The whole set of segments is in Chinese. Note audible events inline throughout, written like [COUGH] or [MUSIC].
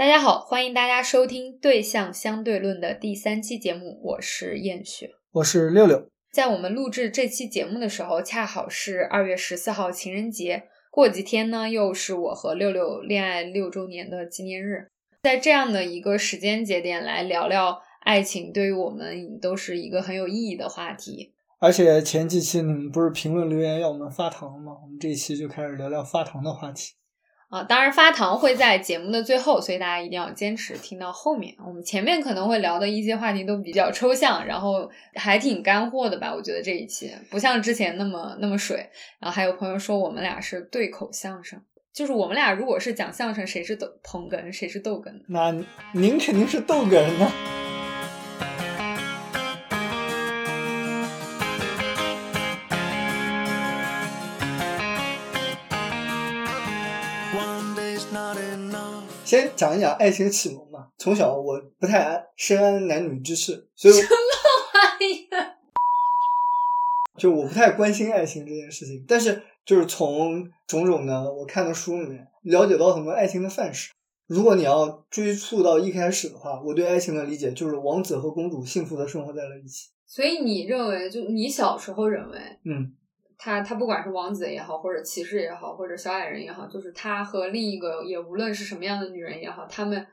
大家好，欢迎大家收听《对象相对论》的第三期节目，我是燕雪，我是六六。在我们录制这期节目的时候，恰好是二月十四号情人节，过几天呢又是我和六六恋爱六周年的纪念日，在这样的一个时间节点来聊聊爱情，对于我们都是一个很有意义的话题。而且前几期你们不是评论留言要我们发糖吗？我们这一期就开始聊聊发糖的话题。啊，当然发糖会在节目的最后，所以大家一定要坚持听到后面。我们前面可能会聊的一些话题都比较抽象，然后还挺干货的吧？我觉得这一期不像之前那么那么水。然后还有朋友说我们俩是对口相声，就是我们俩如果是讲相声，谁是逗捧哏，谁是逗哏？那您肯定是逗哏呢。先讲一讲爱情启蒙吧。从小我不太深谙男女之事，所以什么玩意儿？[LAUGHS] 就我不太关心爱情这件事情。但是就是从种种的我看的书里面了解到很多爱情的范式。如果你要追溯到一开始的话，我对爱情的理解就是王子和公主幸福的生活在了一起。所以你认为，就你小时候认为，嗯。他他不管是王子也好，或者骑士也好，或者小矮人也好，就是他和另一个也无论是什么样的女人也好，他们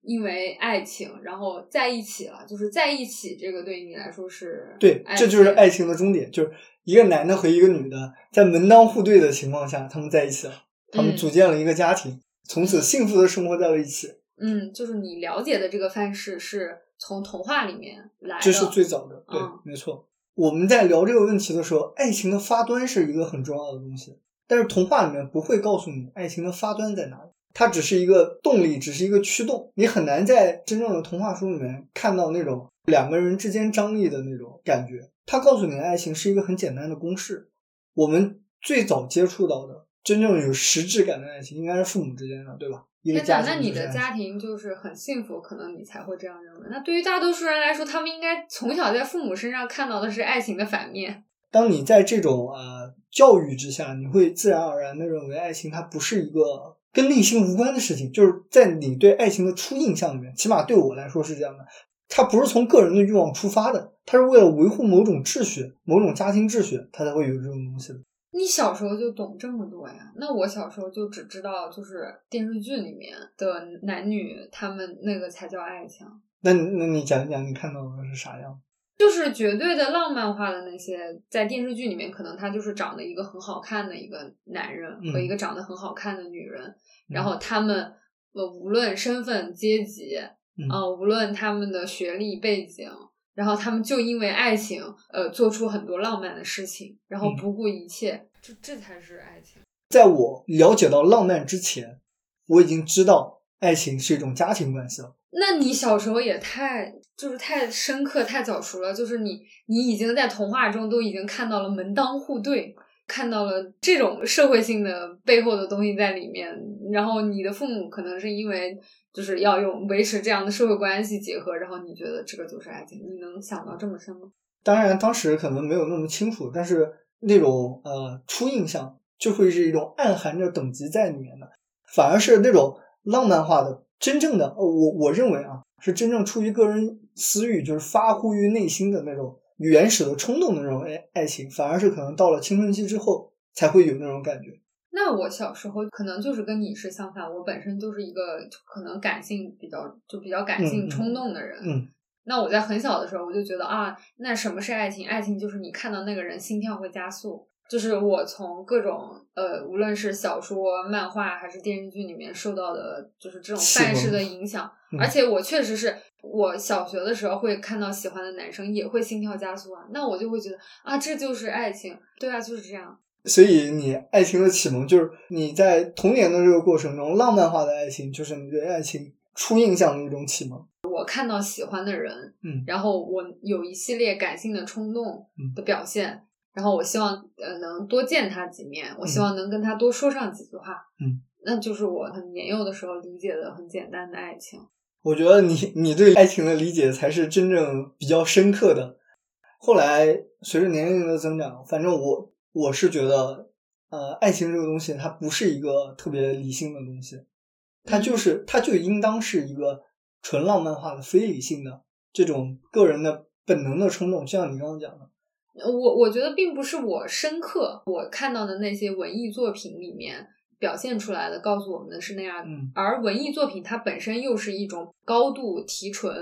因为爱情然后在一起了，就是在一起，这个对你来说是对，这就是爱情的终点，就是一个男的和一个女的在门当户对的情况下，他们在一起了，他们组建了一个家庭，从此幸福的生活在了一起。嗯，就是你了解的这个范式是从童话里面来的，这是最早的，对，没错。我们在聊这个问题的时候，爱情的发端是一个很重要的东西，但是童话里面不会告诉你爱情的发端在哪里，它只是一个动力，只是一个驱动，你很难在真正的童话书里面看到那种两个人之间张力的那种感觉。它告诉你的爱情是一个很简单的公式。我们最早接触到的真正有实质感的爱情，应该是父母之间的，对吧？那那你的家庭就是很幸福，可能你才会这样认为。那对于大多数人来说，他们应该从小在父母身上看到的是爱情的反面。当你在这种呃教育之下，你会自然而然的认为爱情它不是一个跟内心无关的事情。就是在你对爱情的初印象里面，起码对我来说是这样的，它不是从个人的欲望出发的，它是为了维护某种秩序、某种家庭秩序，它才会有这种东西的。你小时候就懂这么多呀？那我小时候就只知道，就是电视剧里面的男女，他们那个才叫爱情。那那你讲一讲，你看到的是啥样？就是绝对的浪漫化的那些，在电视剧里面，可能他就是长得一个很好看的一个男人和一个长得很好看的女人，然后他们呃无论身份阶级啊，无论他们的学历背景。然后他们就因为爱情，呃，做出很多浪漫的事情，然后不顾一切，就这才是爱情。在我了解到浪漫之前，我已经知道爱情是一种家庭关系了。那你小时候也太就是太深刻、太早熟了，就是你你已经在童话中都已经看到了门当户对，看到了这种社会性的背后的东西在里面。然后你的父母可能是因为。就是要用维持这样的社会关系结合，然后你觉得这个就是爱情？你能想到这么深吗？当然，当时可能没有那么清楚，但是那种呃初印象就会是一种暗含着等级在里面的，反而是那种浪漫化的、真正的，我我认为啊，是真正出于个人私欲，就是发乎于内心的那种原始的冲动的那种爱爱情，反而是可能到了青春期之后才会有那种感觉。那我小时候可能就是跟你是相反，我本身就是一个可能感性比较就比较感性冲动的人。嗯，那我在很小的时候我就觉得啊，那什么是爱情？爱情就是你看到那个人心跳会加速。就是我从各种呃，无论是小说、漫画还是电视剧里面受到的，就是这种范式的影响。而且我确实是我小学的时候会看到喜欢的男生也会心跳加速啊，那我就会觉得啊，这就是爱情。对啊，就是这样。所以，你爱情的启蒙就是你在童年的这个过程中，浪漫化的爱情就是你对爱情初印象的一种启蒙。我看到喜欢的人，嗯，然后我有一系列感性的冲动的表现，然后我希望呃能多见他几面，我希望能跟他多说上几句话，嗯，那就是我很年幼的时候理解的很简单的爱情。我觉得你 [LAUGHS] 你对爱情的理解才是真正比较深刻的。后来随着年龄的增长，反正我。我是觉得，呃，爱情这个东西它不是一个特别理性的东西，它就是它就应当是一个纯浪漫化的、非理性的这种个人的本能的冲动，就像你刚刚讲的。我我觉得并不是我深刻我看到的那些文艺作品里面表现出来的，告诉我们的是那样而文艺作品它本身又是一种高度提纯，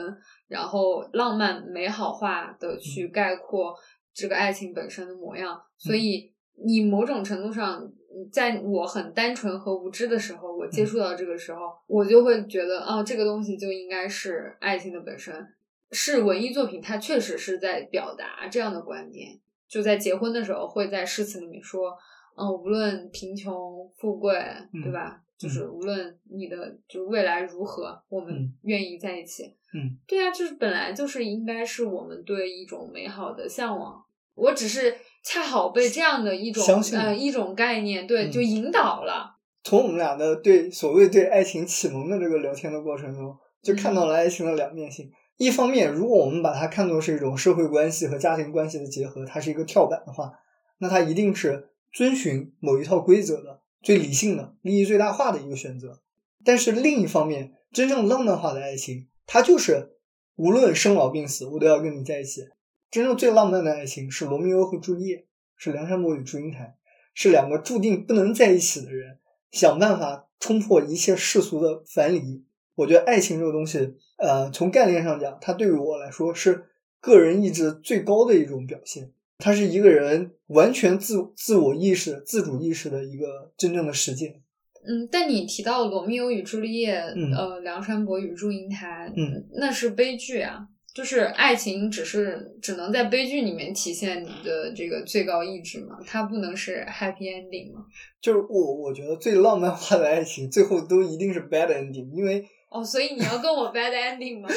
然后浪漫美好化的去概括这个爱情本身的模样。所以你某种程度上，在我很单纯和无知的时候，我接触到这个时候，我就会觉得，哦，这个东西就应该是爱情的本身。是文艺作品，它确实是在表达这样的观点。就在结婚的时候，会在诗词里面说，嗯，无论贫穷富贵，对吧？就是无论你的就未来如何，我们嗯愿意在一起。嗯，对啊，就是本来就是应该是我们对一种美好的向往。我只是恰好被这样的一种呃一种概念，对，嗯就引导了。[LAUGHS] 从我们俩的对所谓对爱情启蒙的这个聊天的过程中，就看到了爱情的两面性。一方面，如果我们把它看作是一种社会关系和家庭关系的结合，它是一个跳板的话，那它一定是遵循某一套规则的、最理性的、利益最大化的一个选择。但是另一方面，真正浪漫化的爱情，它就是无论生老病死，我都要跟你在一起。真正最浪漫的爱情是罗密欧和朱丽叶，是梁山伯与祝英台，是两个注定不能在一起的人，想办法冲破一切世俗的樊篱。我觉得爱情这个东西，呃，从概念上讲，它对于我来说是个人意志最高的一种表现。它是一个人完全自自我意识、自主意识的一个真正的实践。嗯，但你提到《罗密欧与朱丽叶》嗯呃，梁山伯与祝英台，嗯，那是悲剧啊。就是爱情，只是只能在悲剧里面体现你的这个最高意志嘛，它不能是 happy ending 嘛。就是我我觉得最浪漫化的爱情，最后都一定是 bad ending，因为哦，所以你要跟我 bad ending 吗？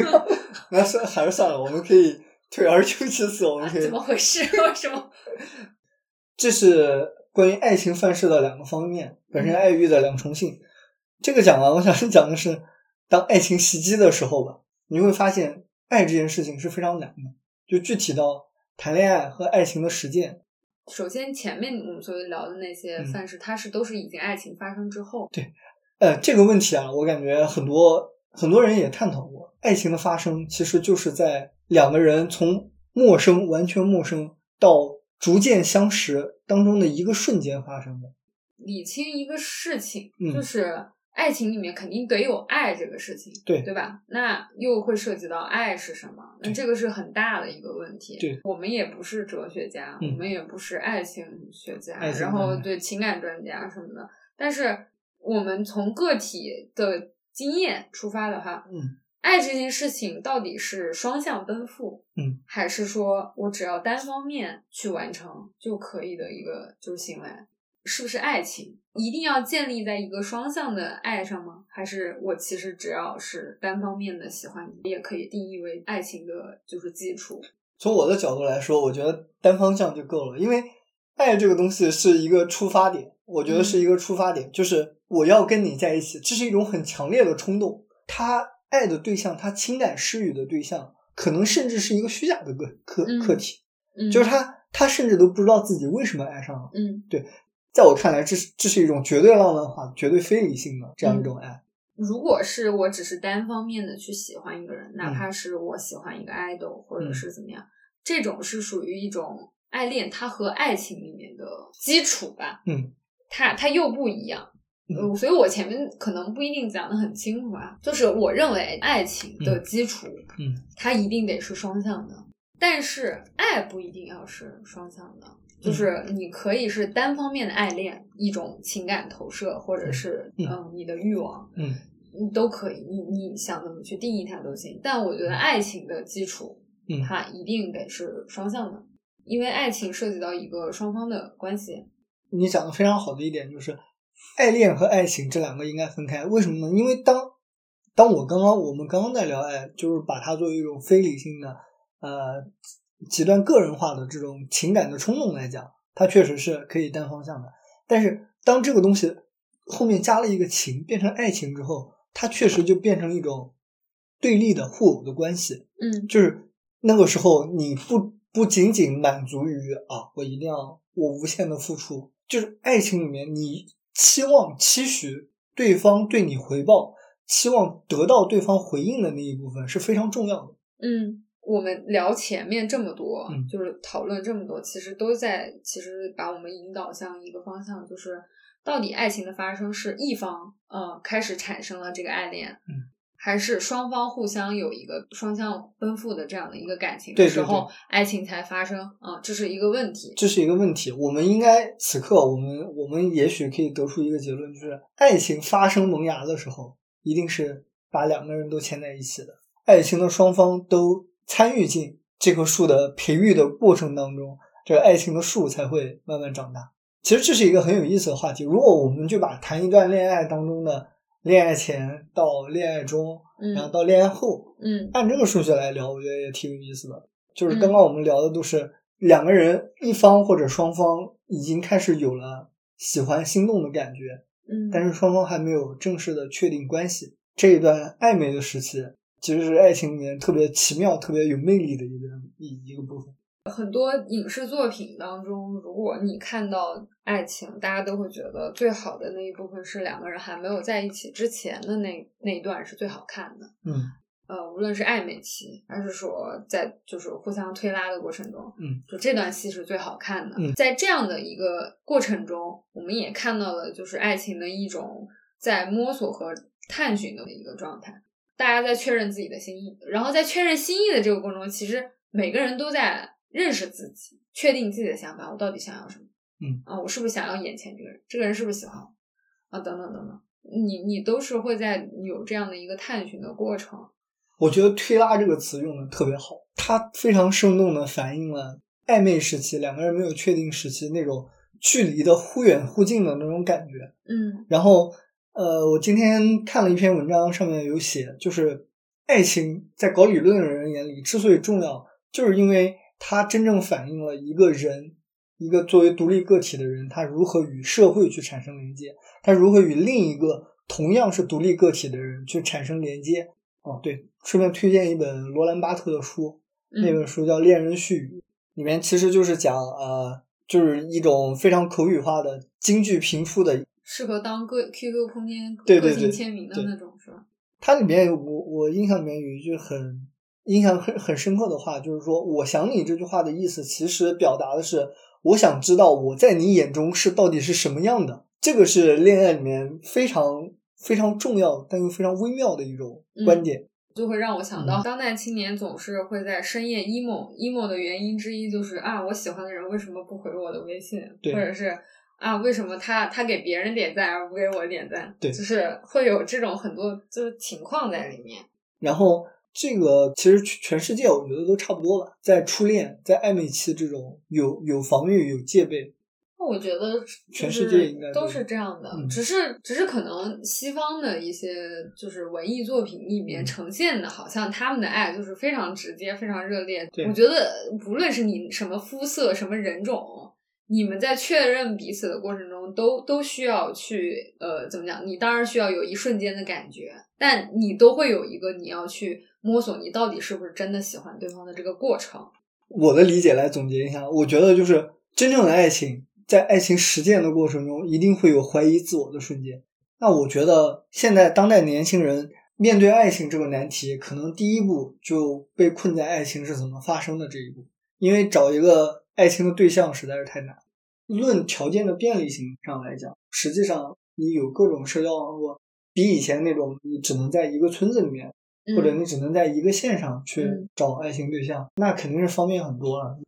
[LAUGHS] 那算还是算了，我们可以退而求其次，我们可以怎么回事？为什么？[LAUGHS] 这是关于爱情范式的两个方面，本身爱欲的两重性。这个讲完，我想讲的是，当爱情袭击的时候吧，你会发现爱这件事情是非常难的。就具体到谈恋爱和爱情的实践，首先，前面我们所聊的那些嗯范式，它是都是已经爱情发生之后。对呃，这个问题啊，我感觉很多很多人也探讨过，爱情的发生其实就是在两个人从陌生、完全陌生到逐渐相识当中的一个瞬间发生的。理清一个事情，嗯就是爱情里面肯定得有爱这个事情，对对吧？那又会涉及到爱是什么？那这个是很大的一个问题。对，我们也不是哲学家，嗯我们也不是爱情学家，然后对情感专家什么的。但是我们从个体的经验出发的话，嗯，爱这件事情到底是双向奔赴，嗯，还是说我只要单方面去完成就可以的一个就是行为？是不是爱情一定要建立在一个双向的爱上吗？还是我其实只要是单方面的喜欢你，也可以定义为爱情的就是基础？从我的角度来说，我觉得单方向就够了，因为爱这个东西是一个出发点，我觉得是一个出发点，就是我要跟你在一起，这是一种很强烈的冲动。他爱的对象，他情感施予的对象，可能甚至是一个虚假的个客嗯客体，嗯，就是他他甚至都不知道自己为什么爱上了。嗯，在我看来，这是这是一种绝对浪漫化、绝对非理性的这样一种爱。如果是我只是单方面的去喜欢一个人，哪嗯。怕是我喜欢一个 idol 或者嗯。是怎么样，这种是属于一种爱恋，它和爱情里面的基础吧，嗯。它它又不一样。嗯。呃所以我前面可能不一定讲的很清楚啊，就是我认为爱情的基础，嗯。它一定得是双向的，但是爱不一定要是双向的，就是你可以是单方面的爱恋，一种情感投射，或者是嗯嗯你的欲望，嗯你都可以，你你想怎么去定义它都行。但我觉得爱情的基础，嗯它一定得是双向的，因为爱情涉及到一个双方的关系。你讲的非常好的一点就是，爱恋和爱情这两个应该分开。为什么呢？因为当当我刚刚我们刚刚在聊爱，就是把它作为一种非理性的、呃极端个人化的这种情感的冲动来讲，它确实是可以单方向的。但是当这个东西后面加了一个情，变成爱情之后，它确实就变成一种对立的互有的关系。嗯就是那个时候，你不不仅仅满足于啊，我一定要我无限的付出，就是爱情里面你期望期许对方对你回报，期望得到对方回应的那一部分是非常重要的。嗯，我们聊前面这么多，嗯就是讨论这么多，其实都在其实把我们引导向一个方向，就是到底爱情的发生是一方呃开始产生了这个爱恋，嗯，还是双方互相有一个双向奔赴的这样的一个感情的时候，爱情才发生啊、这是一个问题。这是一个问题，我们应该此刻我们我们也许可以得出一个结论，就是爱情发生萌芽的时候，一定是把两个人都牵在一起的，爱情的双方都参与进这棵树的培育的过程当中，这个爱情的树才会慢慢长大。其实这是一个很有意思的话题。如果我们就把谈一段恋爱当中的恋爱前到恋爱中，然后嗯到恋爱后，嗯按这个顺序来聊，我觉得也挺有意思的。就是刚刚我们聊的都是两个人一方或者双方已经开始有了喜欢心动的感觉，嗯，但是双方还没有正式的确定关系。这一段暧昧的时期，其实是爱情里面特别奇妙、特别有魅力的一个一一个部分。很多影视作品当中，如果你看到爱情，大家都会觉得最好的那一部分是两个人还没有在一起之前的那那一段是最好看的。嗯呃，无论是暧昧期，还是说在就是互相推拉的过程中，嗯，就这段戏是最好看的。嗯在这样的一个过程中，我们也看到了就是爱情的一种在摸索和探寻的一个状态。大家在确认自己的心意，然后在确认心意的这个过程中，其实每个人都在认识自己，确定自己的想法，我到底想要什么？嗯啊，我是不是想要眼前这个人？这个人是不是喜欢我？啊，等等等等，你你都是会在有这样的一个探寻的过程。我觉得“推拉”这个词用的特别好，它非常生动的反映了暧昧时期两个人没有确定时期那种距离的忽远忽近的那种感觉。嗯然后，呃，我今天看了一篇文章，上面有写，就是爱情在搞理论的人眼里之所以重要，就是因为它真正反映了一个人，一个作为独立个体的人，他如何与社会去产生连接，他如何与另一个同样是独立个体的人去产生连接。哦，对，顺便推荐一本罗兰巴特的书，那本嗯书叫《恋人絮语》，里面其实就是讲呃，就是一种非常口语化的、京剧评出的适合当个 QQ 空间个性签名的那种，是吧？它里面有我我印象里面有一句很印象很很深刻的话，就是说“我想你”这句话的意思，其实表达的是我想知道我在你眼中是到底是什么样的。这个是恋爱里面非常非常重要但又非常微妙的一种观点。就会让我想到，嗯当代青年总是会在深夜 emo emo 的原因之一就是啊，我喜欢的人为什么不回我的微信，对或者是啊，为什么他他给别人点赞而不给我点赞？对就是会有这种很多就是情况在里面。然后这个其实全世界我觉得都差不多吧，在初恋、在暧昧期这种有有防御、有戒备，我觉得全世界应该都都是这样的，嗯只是只是可能西方的一些就是文艺作品里面嗯呈现的，好像他们的爱就是非常直接、非常热烈。我觉得无论是你什么肤色、什么人种，你们在确认彼此的过程中，都都需要去呃怎么讲？你当然需要有一瞬间的感觉，但你都会有一个你要去摸索你到底是不是真的喜欢对方的这个过程。我的理解来总结一下，我觉得就是真正的爱情，在爱情实践的过程中，一定会有怀疑自我的瞬间。那我觉得现在当代年轻人面对爱情这个难题，可能第一步就被困在爱情是怎么发生的这一步，因为找一个爱情的对象实在是太难。论条件的便利性上来讲，实际上你有各种社交网络，比以前那种你只能在一个村子里面或者嗯你只能在一个县上去嗯找爱情对象，那肯定是方便很多了。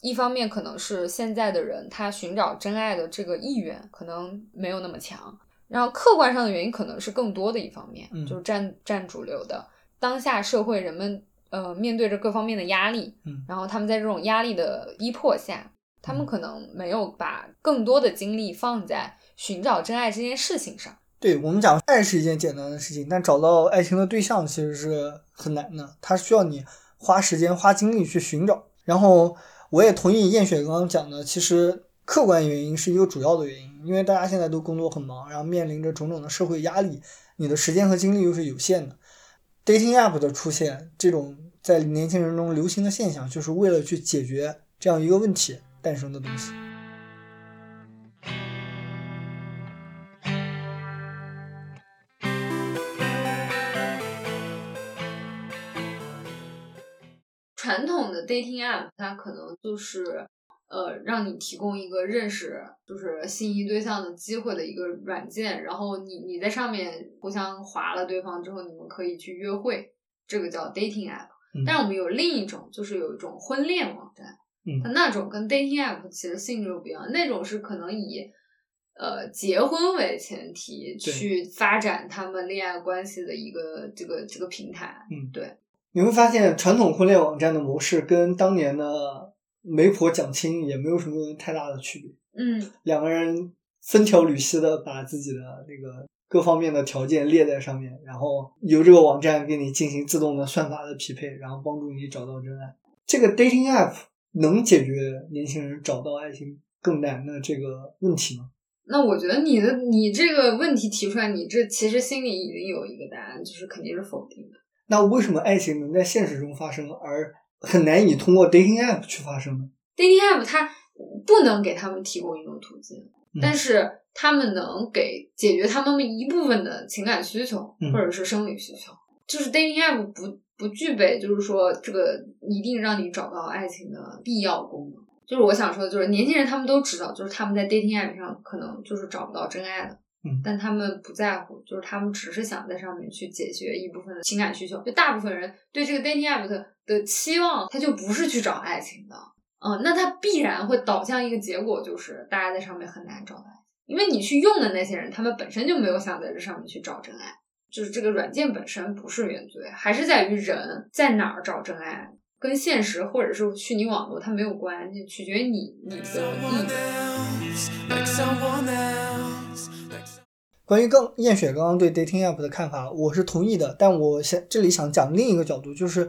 一方面可能是现在的人他寻找真爱的这个意愿可能没有那么强，然后客观上的原因可能是更多的一方面，嗯就是占占主流的。当下社会人们呃面对着各方面的压力，嗯然后他们在这种压力的逼迫下，他们嗯可能没有把更多的精力放在寻找真爱这件事情上。对我们讲，爱是一件简单的事情，但找到爱情的对象其实是很难的，它需要你花时间、花精力去寻找。然后，我也同意燕雪刚刚讲的，其实客观原因是一个主要的原因，因为大家现在都工作很忙，然后面临着种种的社会压力，你的时间和精力又是有限的。dating app 的出现，这种在年轻人中流行的现象，就是为了去解决这样一个问题诞生的东西。传统的 dating app 它可能就是，呃，让你提供一个认识就是心仪对象的机会的一个软件，然后你你在上面互相划了对方之后，你们可以去约会，这个叫 dating app。但是我们有另一种，就是有一种婚恋网站，嗯，它那种跟 dating app 其实性质又不一样，那种是可能以呃结婚为前提去发展他们恋爱关系的一个这个这个平台，嗯，对。你会发现传统婚恋网站的模式跟当年的媒婆讲亲也没有什么太大的区别，嗯，两个人分条缕析的把自己的那个。各方面的条件列在上面，然后由这个网站给你进行自动的算法的匹配，然后帮助你找到真爱。这个 dating app 能解决年轻人找到爱情更难的这个问题吗？那我觉得你的你这个问题提出来，你这其实心里已经有一个答案，就是肯定是否定的。那为什么爱情能在现实中发生，而很难以通过 dating app 去发生呢？dating app 它不能给他们提供一种途径，但是。他们能给解决他们一部分的情感需求，或者是生理需求。就是 dating app 不不具备，就是说这个一定让你找到爱情的必要功能。就是我想说的，就是年轻人他们都知道，就是他们在 dating app 上可能就是找不到真爱的，嗯，但他们不在乎，就是他们只是想在上面去解决一部分的情感需求。就大部分人对这个 dating app 的的期望，他就不是去找爱情的，嗯，那他必然会导向一个结果，就是大家在上面很难找到爱情。因为你去用的那些人，他们本身就没有想在这上面去找真爱，就是这个软件本身不是原罪，还是在于人在哪儿找真爱，跟现实或者是虚拟网络它没有关系，取决于你你的意关于刚燕雪刚刚对 dating app 的看法，我是同意的，但我想这里想讲另一个角度，就是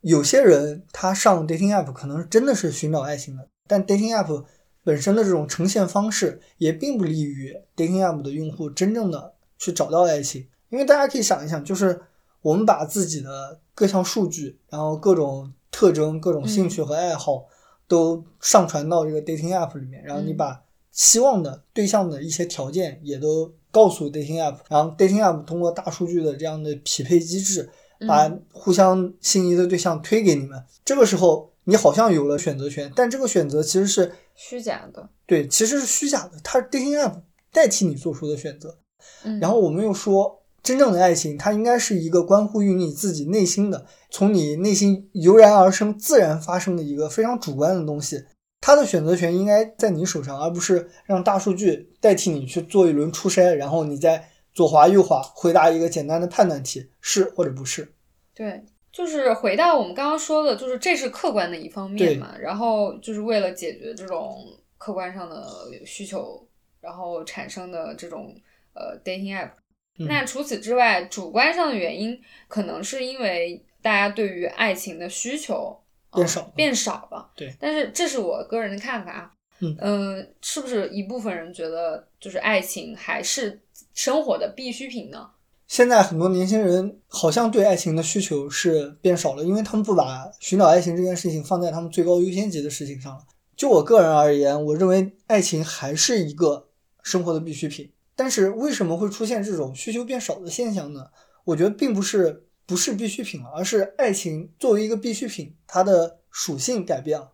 有些人他上 dating app 可能真的是寻找爱情的，但 dating app。本身的这种呈现方式也并不利于 dating app 的用户真正的去找到爱情，因为大家可以想一想，就是我们把自己的各项数据，然后各种特征、各种兴趣和爱好都上传到这个 dating app 里面，然后你把希望的对象的一些条件也都告诉 dating app，然后 dating app 通过大数据的这样的匹配机制，把互相心仪的对象推给你们，这个时候。你好像有了选择权，但这个选择其实是虚假的。对，其实是虚假的，它是 dating app 代替你做出的选择。嗯，然后我们又说，真正的爱情，它应该是一个关乎于你自己内心的，从你内心油然而生、自然发生的一个非常主观的东西。它的选择权应该在你手上，而不是让大数据代替你去做一轮初筛，然后你再左滑右滑回答一个简单的判断题，是或者不是。对。就是回到我们刚刚说的，就是这是客观的一方面嘛，然后就是为了解决这种客观上的需求，然后产生的这种呃 dating app。那除此之外，主观上的原因可能是因为大家对于爱情的需求变少变少了。对，但是这是我个人的看法。嗯，是不是一部分人觉得就是爱情还是生活的必需品呢？现在很多年轻人好像对爱情的需求是变少了，因为他们不把寻找爱情这件事情放在他们最高优先级的事情上了。就我个人而言，我认为爱情还是一个生活的必需品。但是为什么会出现这种需求变少的现象呢？我觉得并不是不是必需品了，而是爱情作为一个必需品，它的属性改变了。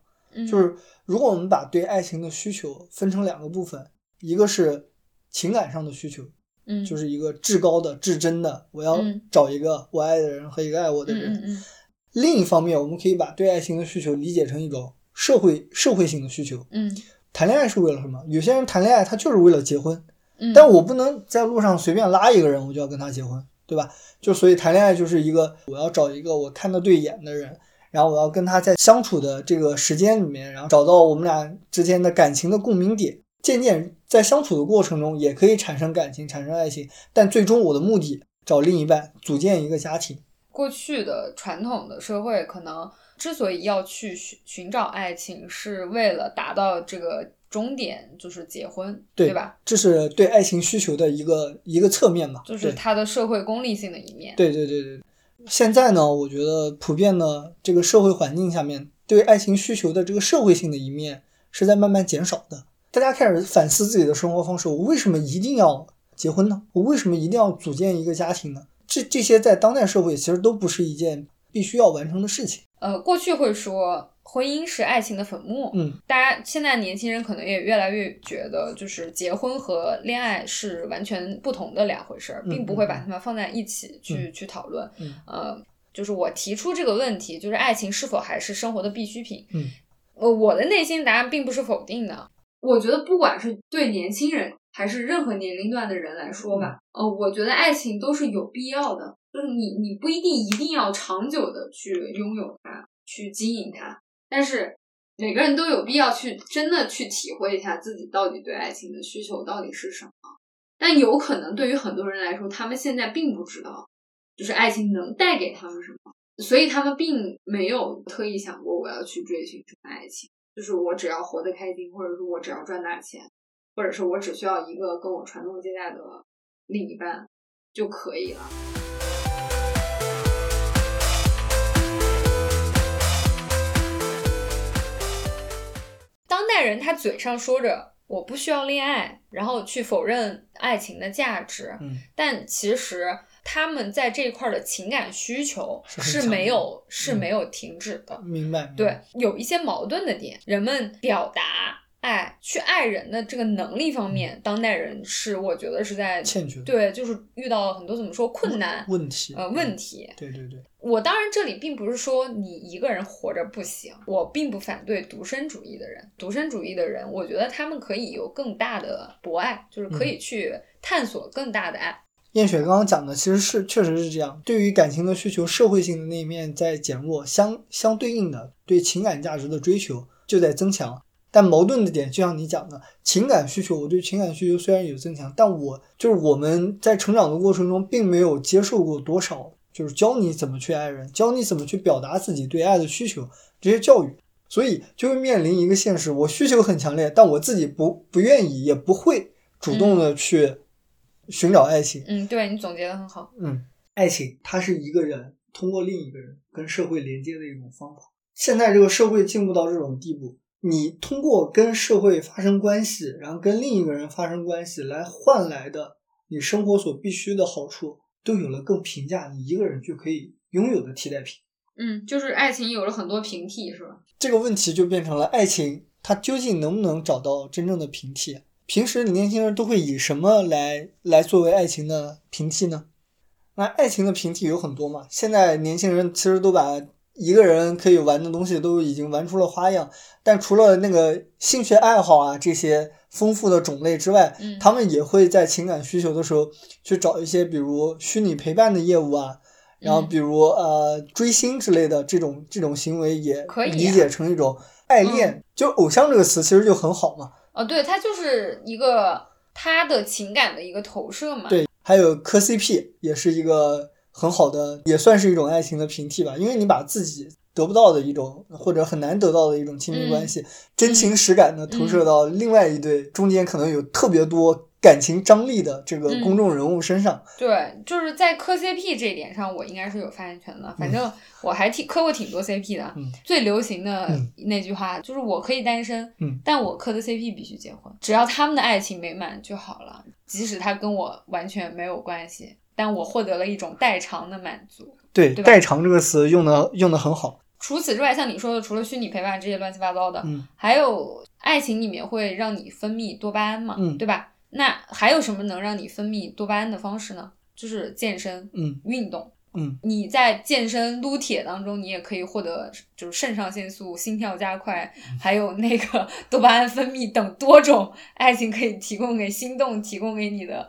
就是如果我们把对爱情的需求分成两个部分，一个是情感上的需求。嗯，就是一个至高的、至真的，我要找一个我爱的人和一个爱我的人。嗯嗯。另一方面，我们可以把对爱情的需求理解成一种社会社会性的需求。嗯。谈恋爱是为了什么？有些人谈恋爱他就是为了结婚。嗯。但我不能在路上随便拉一个人，我就要跟他结婚，对吧？就所以谈恋爱就是一个我要找一个我看得对眼的人，然后我要跟他在相处的这个时间里面，然后找到我们俩之间的感情的共鸣点。渐渐在相处的过程中，也可以产生感情，产生爱情，但最终我的目的找另一半，组建一个家庭。过去的传统的社会可能之所以要去寻寻找爱情，是为了达到这个终点，就是结婚，对吧？这是对爱情需求的一个一个侧面嘛，就是它的社会功利性的一面。对对对对。现在呢，我觉得普遍的这个社会环境下面，对爱情需求的这个社会性的一面是在慢慢减少的。大家开始反思自己的生活方式，我为什么一定要结婚呢？我为什么一定要组建一个家庭呢？这这些在当代社会其实都不是一件必须要完成的事情。呃，过去会说婚姻是爱情的坟墓，嗯，大家现在年轻人可能也越来越觉得，就是结婚和恋爱是完全不同的两回事儿，并不会把它们放在一起去去讨论。嗯，呃，就是我提出这个问题，就是爱情是否还是生活的必需品？嗯，呃，我的内心答案并不是否定的。我觉得不管是对年轻人还是任何年龄段的人来说吧，呃，我觉得爱情都是有必要的。就是你，你不一定一定要长久的去拥有它，去经营它，但是每个人都有必要去真的去体会一下自己到底对爱情的需求到底是什么。但有可能对于很多人来说，他们现在并不知道，就是爱情能带给他们什么，所以他们并没有特意想过我要去追寻什么爱情，就是我只要活得开心，或者说我只要赚大钱，或者是我只需要一个跟我传宗接代的另一半就可以了。当代人他嘴上说着我不需要恋爱，然后去否认爱情的价值，嗯，但其实他们在这一块的情感需求是没有是没有停止的。明白？对，有一些矛盾的点，人们表达。爱去爱人的这个能力方面，当代人是我觉得是在欠缺。对，就是遇到了很多怎么说困难问题呃问题。对对对，我当然这里并不是说你一个人活着不行，我并不反对独身主义的人。独身主义的人，我觉得他们可以有更大的博爱，就是可以去探索更大的爱。燕雪刚刚讲的其实是确实是这样，对于感情的需求，社会性的那一面在减弱，相相对应的对情感价值的追求就在增强。但矛盾的点，就像你讲的，情感需求，我对情感需求虽然有增强，但我就是我们在成长的过程中，并没有接受过多少，就是教你怎么去爱人，教你怎么去表达自己对爱的需求这些教育，所以就会面临一个现实：我需求很强烈，但我自己不不愿意，也不会主动的去寻找爱情。嗯，对你总结的很好。嗯，爱情它是一个人通过另一个人跟社会连接的一种方法。现在这个社会进步到这种地步。你通过跟社会发生关系，然后跟另一个人发生关系来换来的你生活所必须的好处，都有了更平价你一个人就可以拥有的替代品。嗯，就是爱情有了很多平替，是吧？这个问题就变成了爱情，它究竟能不能找到真正的平替？平时年轻人都会以什么来来作为爱情的平替呢？那爱情的平替有很多嘛。现在年轻人其实都把。一个人可以玩的东西都已经玩出了花样，但除了那个兴趣爱好啊这些丰富的种类之外，他们也会在情感需求的时候去找一些，比如虚拟陪伴的业务啊，然后比如呃追星之类的这种这种行为也理解成一种爱恋，就偶像这个词其实就很好嘛。哦，对，它就是一个他的情感的一个投射嘛。对，还有磕 CP 也是一个。很好的，也算是一种爱情的平替吧，因为你把自己得不到的一种或者很难得到的一种亲密关系，真情实感的投射到另外一对中间可能有特别多感情张力的这个公众人物身上。对，就是在磕 CP 这一点上，我应该是有发言权的。反正我还挺磕过挺多 CP 的。最流行的那句话就是“我可以单身，但我磕的 CP 必须结婚，只要他们的爱情美满就好了，即使他跟我完全没有关系。”但我获得了一种代偿的满足。对，代偿这个词用的用的很好。除此之外，像你说的，除了虚拟陪伴这些乱七八糟的，嗯，还有爱情里面会让你分泌多巴胺嘛，嗯，对吧？那还有什么能让你分泌多巴胺的方式呢？就是健身，嗯，运动，嗯，你在健身撸铁当中，你也可以获得就是肾上腺素、心跳加快，还有那个 [LAUGHS] 多巴胺分泌等多种爱情可以提供给心动提供给你的。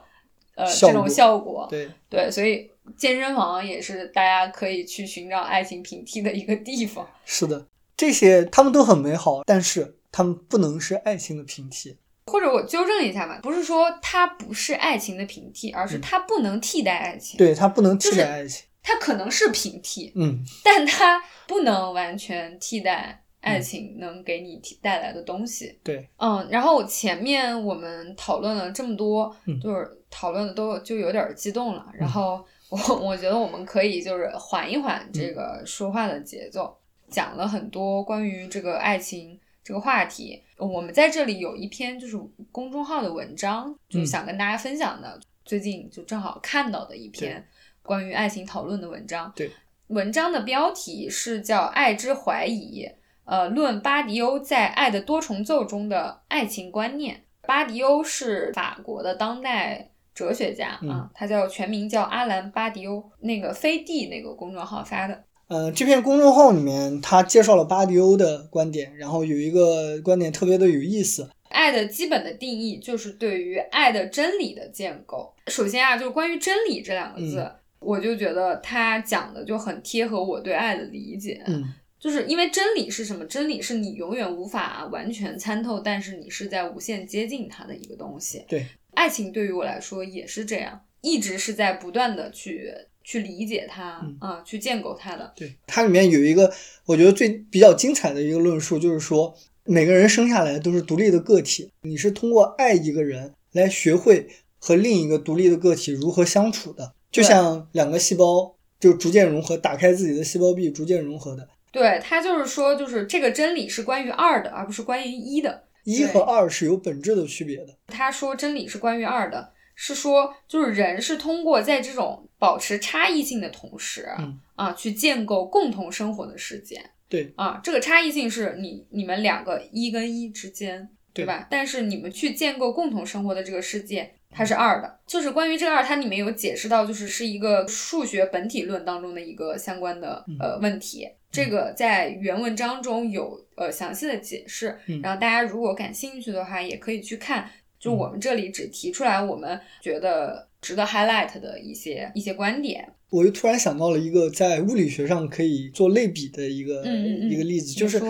呃，这种效果，对对，所以健身房也是大家可以去寻找爱情平替的一个地方。是的，这些他们都很美好，但是他们不能是爱情的平替。或者我纠正一下吧，不是说它不是爱情的平替，而是它不能替代爱情。对，它不能替代爱情。它可能是平替，嗯，但它不能完全替代。爱情能给你带来的东西，对，嗯，然后前面我们讨论了这么多，就是讨论的都就有点激动了。然后我 [LAUGHS] 我觉得我们可以就是缓一缓这个说话的节奏，讲了很多关于这个爱情这个话题。我们在这里有一篇就是公众号的文章，就是想跟大家分享的，最近就正好看到的一篇关于爱情讨论的文章。对。文章的标题是叫《爱之怀疑》，呃，论巴迪欧在《爱的多重奏》中的爱情观念。巴迪欧是法国的当代哲学家啊，他叫全名叫阿兰·巴迪欧，那个飞地那个公众号发的。呃，这篇公众号里面他介绍了巴迪欧的观点，然后有一个观点特别的有意思。爱的基本的定义就是对于爱的真理的建构。首先啊，就是关于真理这两个字，我就觉得他讲的就很贴合我对爱的理解。嗯，就是因为真理是什么？真理是你永远无法完全参透，但是你是在无限接近它的一个东西。对，爱情对于我来说也是这样，一直是在不断的去。去理解它啊，去建构它的。对，它里面有一个我觉得最比较精彩的一个论述，就是说每个人生下来都是独立的个体，你是通过爱一个人来学会和另一个独立的个体如何相处的，就像两个细胞就逐渐融合，打开自己的细胞壁，逐渐融合的。对他就是说，就是这个真理是关于二的，而不是关于一的。一和二是有本质的区别的。他说真理是关于二的。是说，就是人是通过在这种保持差异性的同时，啊，去建构共同生活的世界。对啊，这个差异性是你你们两个一跟一之间，对吧？但是你们去建构共同生活的这个世界，它是二的。就是关于这个二，它里面有解释到，就是是一个数学本体论当中的一个相关的呃问题。这个在原文章中有呃详细的解释。然后大家如果感兴趣的话，也可以去看。就我们这里只提出来我们觉得值得 highlight 的一些一些观点。我又突然想到了一个在物理学上可以做类比的一个一个例子，就是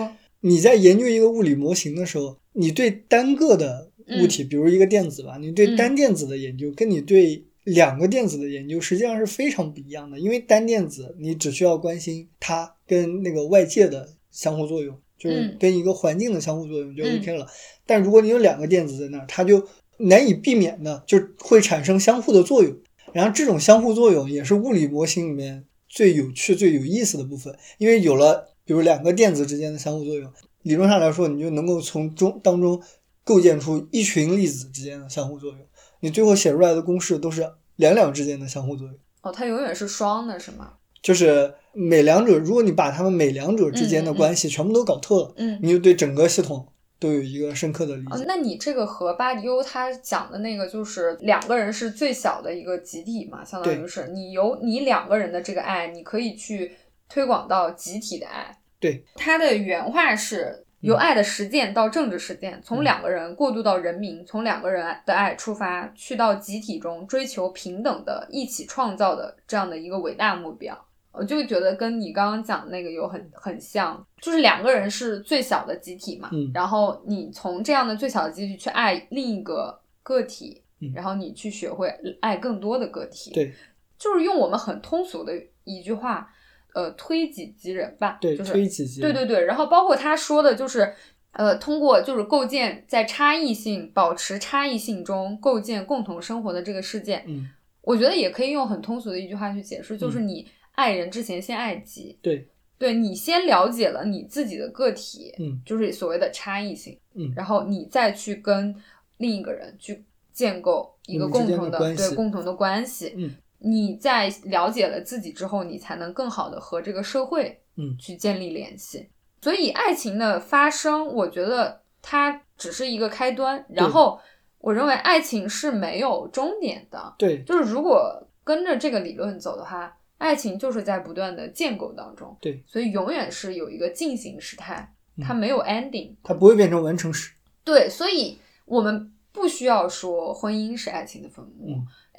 你在研究一个物理模型的时候，你对单个的物体，比如一个电子吧，你对单电子的研究，跟你对两个电子的研究实际上是非常不一样的。因为单电子你只需要关心它跟那个外界的相互作用。就是跟一个环境的相互作用就 OK 了，但如果你有两个电子在那儿，它就难以避免的就会产生相互的作用。然后这种相互作用也是物理模型里面最有趣、最有意思的部分，因为有了比如两个电子之间的相互作用，理论上来说，你就能够从中当中构建出一群粒子之间的相互作用。你最后写出来的公式都是两两之间的相互作用。哦，它永远是双的，是吗？就是。每两者，如果你把它们每两者之间的关系全部都搞透了，嗯，你就对整个系统都有一个深刻的理解。那你这个和巴迪欧他讲的那个，就是两个人是最小的一个集体嘛，相当于是你由你两个人的这个爱，你可以去推广到集体的爱。对，他的原话是由爱的实践到政治实践，从两个人过渡到人民，从两个人的爱出发，去到集体中追求平等的、一起创造的这样的一个伟大目标。我就觉得跟你刚刚讲的那个有很很像，就是两个人是最小的集体嘛，然后你从这样的最小的集体去爱另一个个体，然后你去学会爱更多的个体，对，就是用我们很通俗的一句话，呃，推己及人吧，对，就是推己及人，对对对，然后包括他说的就是，呃，通过就是构建在差异性保持差异性中构建共同生活的这个世界，嗯，我觉得也可以用很通俗的一句话去解释，就是你。爱人之前先爱己，对，对你先了解了你自己的个体，嗯，就是所谓的差异性，嗯，然后你再去跟另一个人去建构一个共同的对共同的关系，嗯，你在了解了自己之后，你才能更好的和这个社会，嗯，去建立联系。所以爱情的发生，我觉得它只是一个开端，然后我认为爱情是没有终点的，对，就是如果跟着这个理论走的话。爱情就是在不断的建构当中，对，所以永远是有一个进行时态，它没有 ending，它不会变成完成时。对，所以我们不需要说婚姻是爱情的坟墓，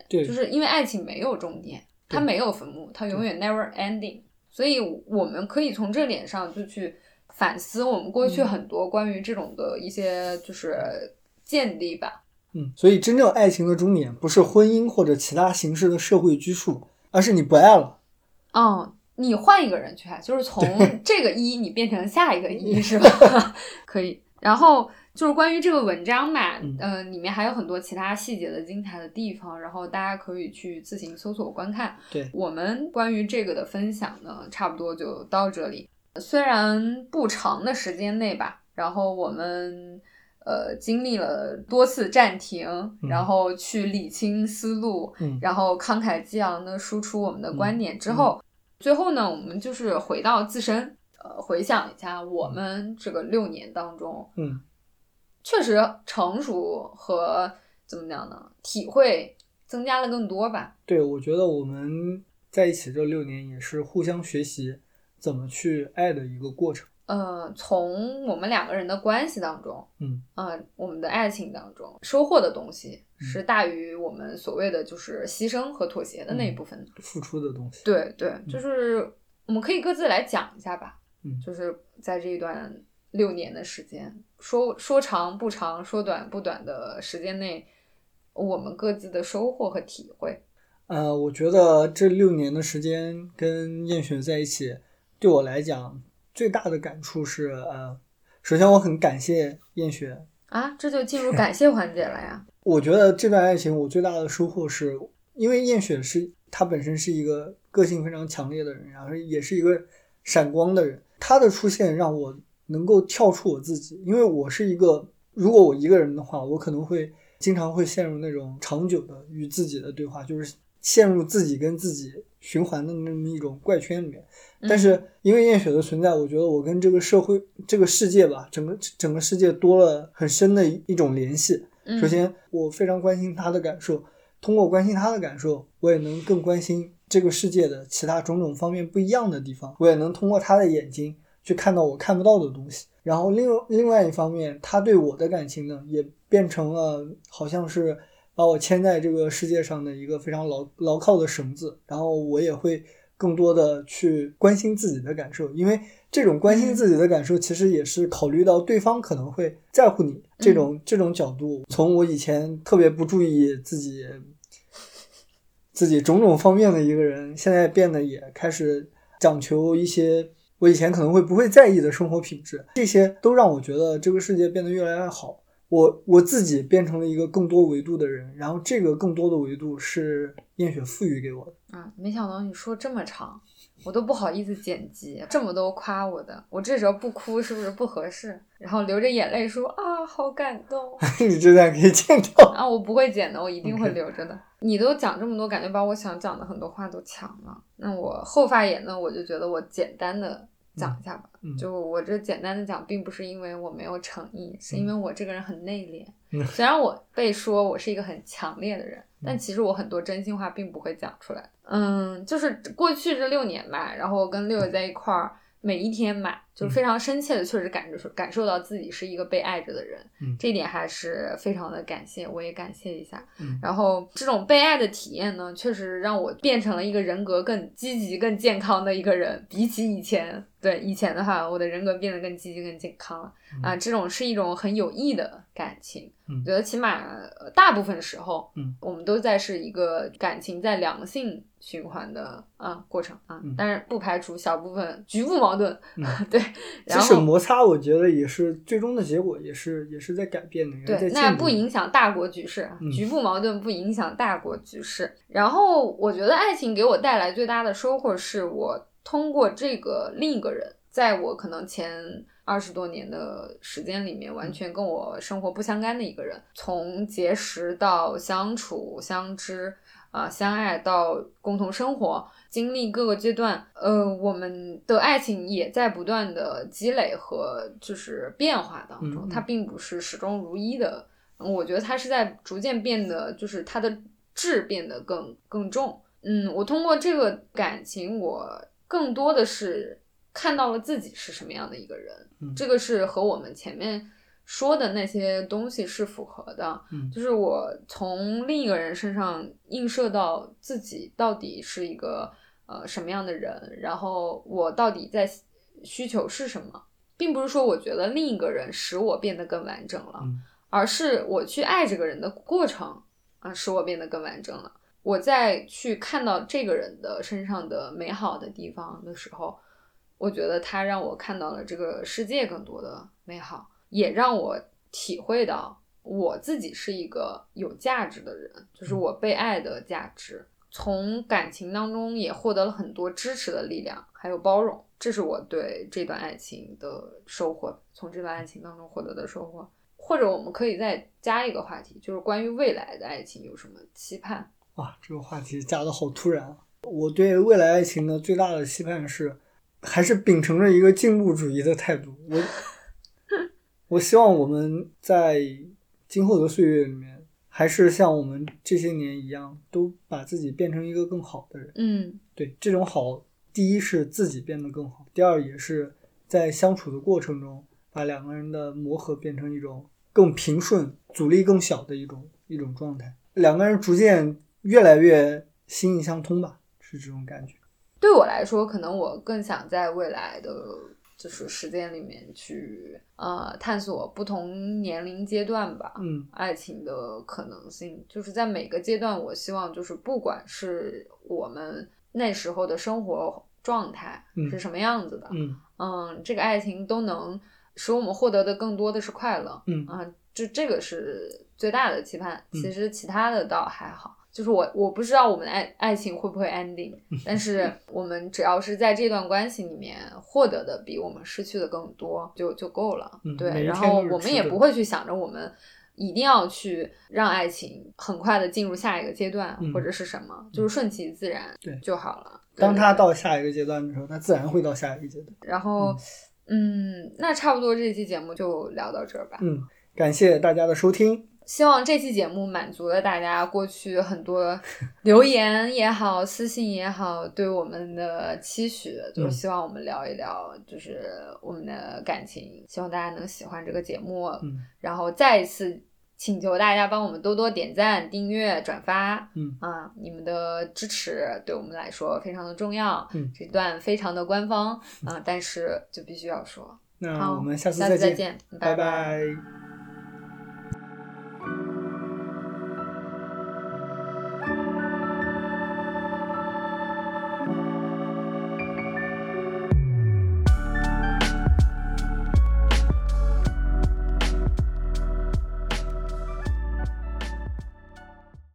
对，就是因为爱情没有终点，它没有坟墓，它永远 never ending，所以我们可以从这点上就去反思我们过去很多关于这种的一些就是建立吧。嗯，所以真正爱情的终点不是婚姻或者其他形式的社会拘束。而是你不爱了，嗯，你换一个人去爱，就是从这个一你变成下一个一，[LAUGHS] 是吧？[LAUGHS] 可以。然后就是关于这个文章嘛，嗯，里面还有很多其他细节的精彩的地方，然后大家可以去自行搜索观看。对我们关于这个的分享呢，差不多就到这里。虽然不长的时间内吧，然后我们。呃，经历了多次暂停，然后去理清思路，然后慷慨激昂的输出我们的观点之后，最后呢，我们就是回到自身，呃，回想一下我们这个六年当中，嗯，确实成熟和怎么讲呢，体会增加了更多吧。对，我觉得我们在一起这六年也是互相学习怎么去爱的一个过程。呃，从我们两个人的关系当中，嗯，呃，我们的爱情当中收获的东西是大于我们所谓的就是牺牲和妥协的那一部分的付出的东西。对对，就是我们可以各自来讲一下吧。嗯，就是在这一段六年的时间，说说长不长，说短不短的时间内，我们各自的收获和体会。呃，我觉得这六年的时间跟燕雪在一起，对我来讲。最大的感触是，呃，首先我很感谢燕雪啊，这就进入感谢环节了呀。[LAUGHS] 我觉得这段爱情我最大的收获是，因为燕雪是她本身是一个个性非常强烈的人，然后也是一个闪光的人。她的出现让我能够跳出我自己，因为我是一个，如果我一个人的话，我可能会经常会陷入那种长久的与自己的对话，就是陷入自己跟自己循环的那么一种怪圈里面。但是因为燕雪的存在，我觉得我跟这个社会、这个世界吧，整个整个世界多了很深的一种联系。首先，我非常关心他的感受，通过关心他的感受，我也能更关心这个世界的其他种种方面不一样的地方。我也能通过他的眼睛去看到我看不到的东西。然后另另外一方面，他对我的感情呢，也变成了好像是把我牵在这个世界上的一个非常牢牢靠的绳子。然后我也会。更多的去关心自己的感受，因为这种关心自己的感受，其实也是考虑到对方可能会在乎你这种这种角度。从我以前特别不注意自己自己种种方面的一个人，现在变得也开始讲求一些我以前可能会不会在意的生活品质，这些都让我觉得这个世界变得越来越好。我我自己变成了一个更多维度的人，然后这个更多的维度是燕雪赋予给我的。啊，没想到你说这么长，我都不好意思剪辑，这么多夸我的，我这时候不哭是不是不合适？然后流着眼泪说啊，好感动。[LAUGHS] 你这段可以剪掉啊，我不会剪的，我一定会留着的。你都讲这么多，感觉把我想讲的很多话都抢了。那我后发言呢，我就觉得我简单的讲一下吧。就我这简单的讲，并不是因为我没有诚意，是因为我这个人很内敛。虽然我被说我是一个很强烈的人。但其实我很多真心话并不会讲出来，嗯，就是过去这六年吧，然后跟六月在一块儿，每一天嘛，就非常深切的确实感受感受到自己是一个被爱着的人，嗯。这一点还是非常的感谢，我也感谢一下。嗯。然后这种被爱的体验呢，确实让我变成了一个人格更积极、更健康的一个人，比起以前，对以前的话，我的人格变得更积极、更健康了。啊，这种是一种很有益的感情。我觉得起码大部分时候，嗯，我们都在是一个感情在良性循环的啊过程啊，但是不排除小部分局部矛盾，[LAUGHS] 对，[LAUGHS] 即使摩擦，我觉得也是最终的结果，也是也是在改变的，对，那不影响大国局势，局部矛盾不影响大国局势。然后我觉得爱情给我带来最大的收获，是我通过这个另一个人，在我可能前。二十多年的时间里面，完全跟我生活不相干的一个人，从结识到相处、相知啊、相爱到共同生活，经历各个阶段，呃，我们的爱情也在不断的积累和就是变化当中，它并不是始终如一的。我觉得它是在逐渐变得，就是它的质变得更更重。嗯，我通过这个感情，我更多的是。看到了自己是什么样的一个人，这个是和我们前面说的那些东西是符合的。就是我从另一个人身上映射到自己到底是一个呃什么样的人，然后我到底在需求是什么，并不是说我觉得另一个人使我变得更完整了，而是我去爱这个人的过程啊使我变得更完整了。我在去看到这个人的身上的美好的地方的时候。我觉得他让我看到了这个世界更多的美好，也让我体会到我自己是一个有价值的人，就是我被爱的价值。从感情当中也获得了很多支持的力量，还有包容，这是我对这段爱情的收获。从这段爱情当中获得的收获，或者我们可以再加一个话题，就是关于未来的爱情有什么期盼？哇，这个话题加的好突然啊！我对未来爱情的最大的期盼是，还是秉承着一个进步主义的态度。我我希望我们在今后的岁月里面，还是像我们这些年一样，都把自己变成一个更好的人。嗯对，这种好，第一是自己变得更好，第二也是在相处的过程中，把两个人的磨合变成一种更平顺、阻力更小的一种一种状态，两个人逐渐越来越心意相通吧，是这种感觉。对我来说，可能我更想在未来的就是时间里面去呃探索不同年龄阶段吧，嗯爱情的可能性，就是在每个阶段，我希望就是不管是我们那时候的生活状态嗯是什么样子的，嗯嗯，这个爱情都能使我们获得的更多的是快乐，嗯啊，就这个是最大的期盼。嗯其实其他的倒还好，就是我我不知道我们的爱爱情会不会 ending，[LAUGHS] 但是我们只要是在这段关系里面获得的比我们失去的更多，就就够了。嗯对，然后我们也不会去想着我们。一定要去让爱情很快的进入下一个阶段，嗯或者是什么，就是顺其自然对就好了。当他到下一个阶段的时候，他自然会到下一个阶段。然后，嗯，那差不多这期节目就聊到这儿吧。嗯，感谢大家的收听。希望这期节目满足了大家过去很多留言也好、私信也好对我们的期许，就是嗯希望我们聊一聊，就是我们的感情，希望大家能喜欢这个节目。嗯然后再一次请求大家帮我们多多点赞、订阅、转发。嗯啊，你们的支持对我们来说非常的重要。嗯这段非常的官方啊，但是就必须要说。好，那我们下次再见，拜拜拜